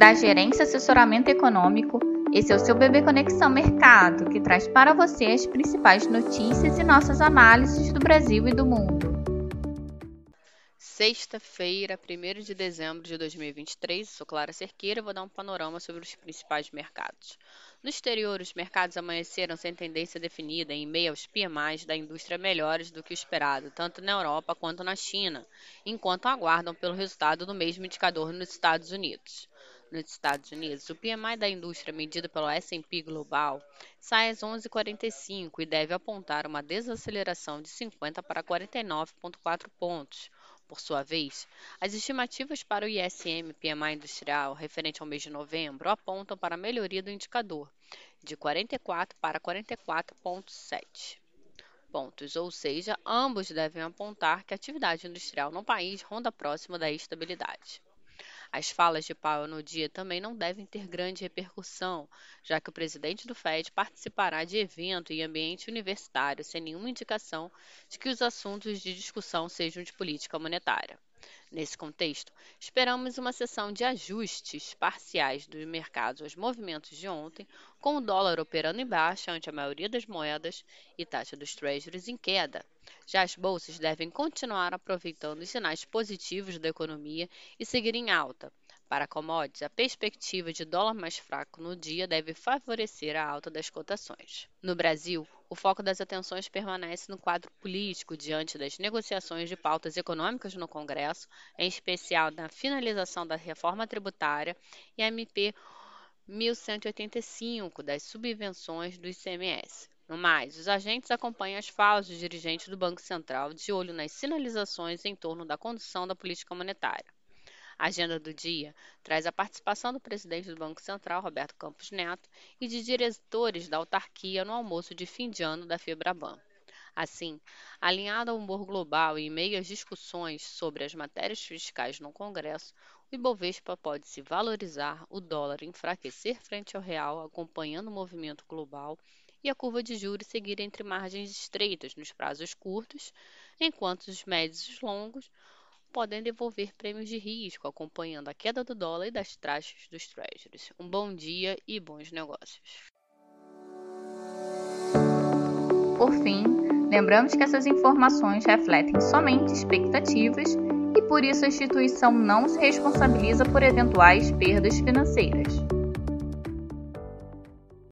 da Gerência Assessoramento Econômico. Esse é o seu Bebê Conexão Mercado, que traz para você as principais notícias e nossas análises do Brasil e do mundo. Sexta-feira, 1 de dezembro de 2023, sou Clara Cerqueira e vou dar um panorama sobre os principais mercados. No exterior, os mercados amanheceram sem tendência definida em meio aos PMIs da indústria melhores do que o esperado, tanto na Europa quanto na China, enquanto aguardam pelo resultado do mesmo indicador nos Estados Unidos. Nos Estados Unidos, o PMI da indústria medido pelo S&P Global sai às 11h45 e deve apontar uma desaceleração de 50 para 49,4 pontos, por sua vez, as estimativas para o ISM PMI industrial referente ao mês de novembro apontam para a melhoria do indicador, de 44 para 44,7 pontos, ou seja, ambos devem apontar que a atividade industrial no país ronda próximo da estabilidade. As falas de Powell no dia também não devem ter grande repercussão, já que o presidente do Fed participará de evento em ambiente universitário sem nenhuma indicação de que os assuntos de discussão sejam de política monetária. Nesse contexto, esperamos uma sessão de ajustes parciais do mercado aos movimentos de ontem, com o dólar operando em baixa ante a maioria das moedas e taxa dos treasuries em queda. Já as bolsas devem continuar aproveitando os sinais positivos da economia e seguir em alta. Para commodities, a perspectiva de dólar mais fraco no dia deve favorecer a alta das cotações. No Brasil, o foco das atenções permanece no quadro político diante das negociações de pautas econômicas no Congresso, em especial na finalização da reforma tributária e a MP 1185 das subvenções do ICMS. No mais, os agentes acompanham as falas dos dirigentes do Banco Central de olho nas sinalizações em torno da condução da política monetária. A agenda do dia traz a participação do presidente do Banco Central, Roberto Campos Neto, e de diretores da autarquia no almoço de fim de ano da Febraban. Assim, alinhado ao humor global e em meio às discussões sobre as matérias fiscais no Congresso, o Ibovespa pode se valorizar, o dólar enfraquecer frente ao real, acompanhando o movimento global, e a curva de juros seguir entre margens estreitas nos prazos curtos, enquanto os médios e longos podem devolver prêmios de risco, acompanhando a queda do dólar e das taxas dos treasuries. Um bom dia e bons negócios. Por fim, lembramos que essas informações refletem somente expectativas e por isso a instituição não se responsabiliza por eventuais perdas financeiras.